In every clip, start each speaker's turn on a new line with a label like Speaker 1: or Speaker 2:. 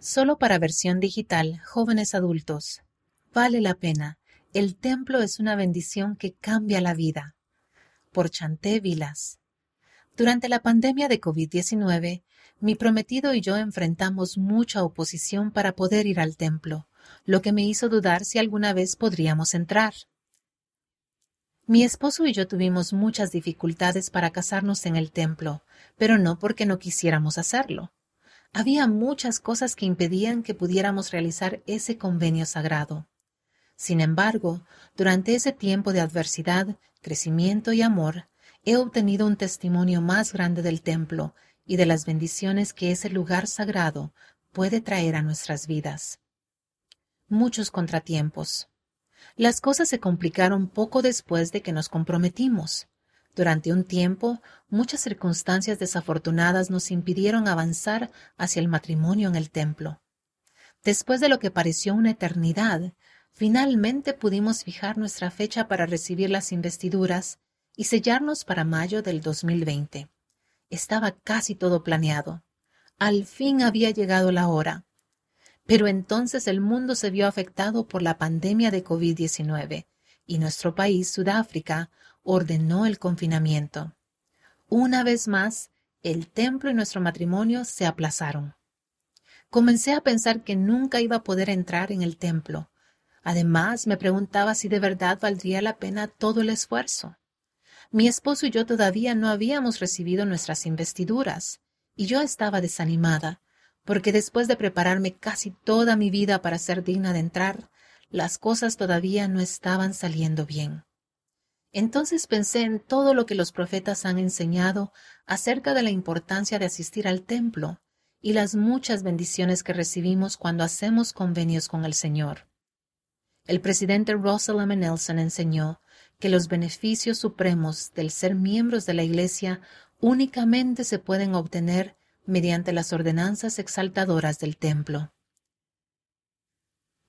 Speaker 1: Solo para versión digital, jóvenes adultos. Vale la pena. El templo es una bendición que cambia la vida. Por Chanté Vilas. Durante la pandemia de COVID-19, mi prometido y yo enfrentamos mucha oposición para poder ir al templo, lo que me hizo dudar si alguna vez podríamos entrar. Mi esposo y yo tuvimos muchas dificultades para casarnos en el templo, pero no porque no quisiéramos hacerlo. Había muchas cosas que impedían que pudiéramos realizar ese convenio sagrado. Sin embargo, durante ese tiempo de adversidad, crecimiento y amor, he obtenido un testimonio más grande del templo y de las bendiciones que ese lugar sagrado puede traer a nuestras vidas. Muchos contratiempos. Las cosas se complicaron poco después de que nos comprometimos. Durante un tiempo, muchas circunstancias desafortunadas nos impidieron avanzar hacia el matrimonio en el templo. Después de lo que pareció una eternidad, finalmente pudimos fijar nuestra fecha para recibir las investiduras y sellarnos para mayo del 2020. Estaba casi todo planeado. Al fin había llegado la hora. Pero entonces el mundo se vio afectado por la pandemia de COVID-19 y nuestro país, Sudáfrica, ordenó el confinamiento. Una vez más, el templo y nuestro matrimonio se aplazaron. Comencé a pensar que nunca iba a poder entrar en el templo. Además, me preguntaba si de verdad valdría la pena todo el esfuerzo. Mi esposo y yo todavía no habíamos recibido nuestras investiduras, y yo estaba desanimada, porque después de prepararme casi toda mi vida para ser digna de entrar, las cosas todavía no estaban saliendo bien. Entonces pensé en todo lo que los profetas han enseñado acerca de la importancia de asistir al templo y las muchas bendiciones que recibimos cuando hacemos convenios con el Señor. El presidente Russell M. Nelson enseñó que los beneficios supremos del ser miembros de la Iglesia únicamente se pueden obtener mediante las ordenanzas exaltadoras del templo.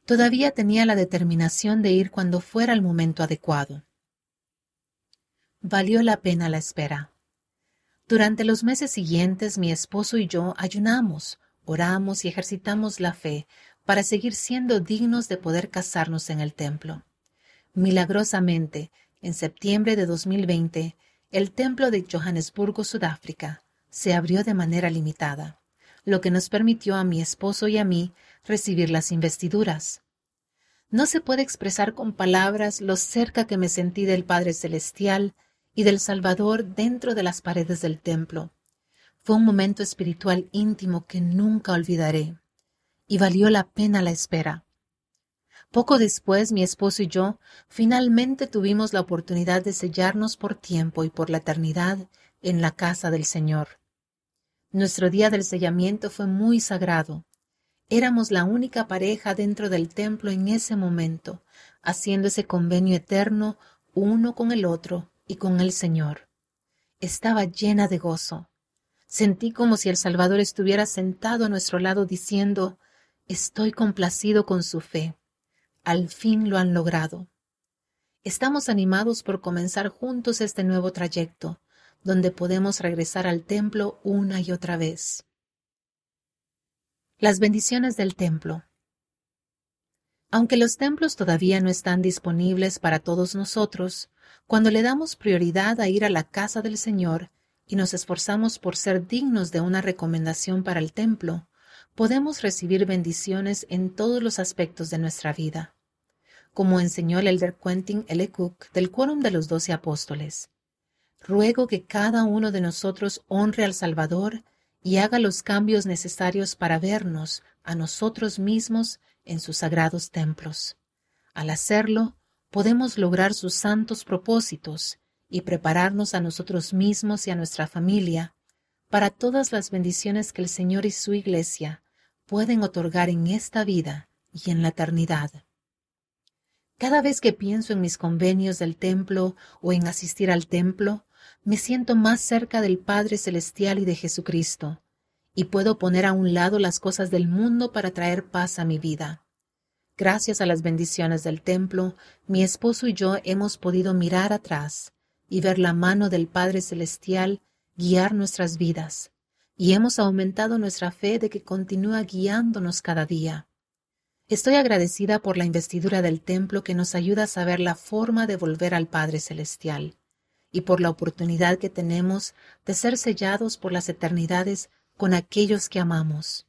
Speaker 1: Todavía tenía la determinación de ir cuando fuera el momento adecuado. Valió la pena la espera. Durante los meses siguientes mi esposo y yo ayunamos, oramos y ejercitamos la fe para seguir siendo dignos de poder casarnos en el templo. Milagrosamente, en septiembre de 2020, el templo de Johannesburgo, Sudáfrica, se abrió de manera limitada, lo que nos permitió a mi esposo y a mí recibir las investiduras. No se puede expresar con palabras lo cerca que me sentí del Padre Celestial y del Salvador dentro de las paredes del templo. Fue un momento espiritual íntimo que nunca olvidaré, y valió la pena la espera. Poco después mi esposo y yo finalmente tuvimos la oportunidad de sellarnos por tiempo y por la eternidad en la casa del Señor. Nuestro día del sellamiento fue muy sagrado. Éramos la única pareja dentro del templo en ese momento, haciendo ese convenio eterno uno con el otro y con el Señor. Estaba llena de gozo. Sentí como si el Salvador estuviera sentado a nuestro lado diciendo, Estoy complacido con su fe. Al fin lo han logrado. Estamos animados por comenzar juntos este nuevo trayecto, donde podemos regresar al templo una y otra vez. Las bendiciones del templo. Aunque los templos todavía no están disponibles para todos nosotros, cuando le damos prioridad a ir a la casa del Señor y nos esforzamos por ser dignos de una recomendación para el templo, podemos recibir bendiciones en todos los aspectos de nuestra vida, como enseñó el elder Quentin L. Cook del Quórum de los Doce Apóstoles. Ruego que cada uno de nosotros honre al Salvador y haga los cambios necesarios para vernos a nosotros mismos en sus sagrados templos. Al hacerlo, podemos lograr sus santos propósitos y prepararnos a nosotros mismos y a nuestra familia para todas las bendiciones que el Señor y su Iglesia pueden otorgar en esta vida y en la eternidad. Cada vez que pienso en mis convenios del templo o en asistir al templo, me siento más cerca del Padre Celestial y de Jesucristo, y puedo poner a un lado las cosas del mundo para traer paz a mi vida. Gracias a las bendiciones del templo, mi esposo y yo hemos podido mirar atrás y ver la mano del Padre Celestial guiar nuestras vidas, y hemos aumentado nuestra fe de que continúa guiándonos cada día. Estoy agradecida por la investidura del templo que nos ayuda a saber la forma de volver al Padre Celestial y por la oportunidad que tenemos de ser sellados por las eternidades con aquellos que amamos,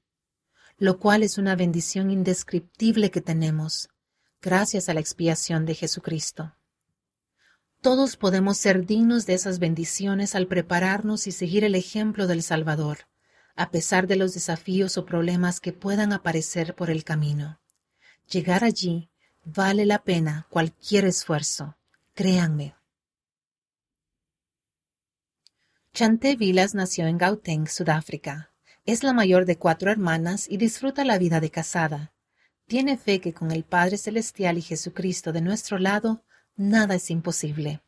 Speaker 1: lo cual es una bendición indescriptible que tenemos, gracias a la expiación de Jesucristo. Todos podemos ser dignos de esas bendiciones al prepararnos y seguir el ejemplo del Salvador, a pesar de los desafíos o problemas que puedan aparecer por el camino. Llegar allí vale la pena cualquier esfuerzo, créanme. Chante Vilas nació en Gauteng, Sudáfrica. Es la mayor de cuatro hermanas y disfruta la vida de casada. Tiene fe que con el Padre Celestial y Jesucristo de nuestro lado, nada es imposible.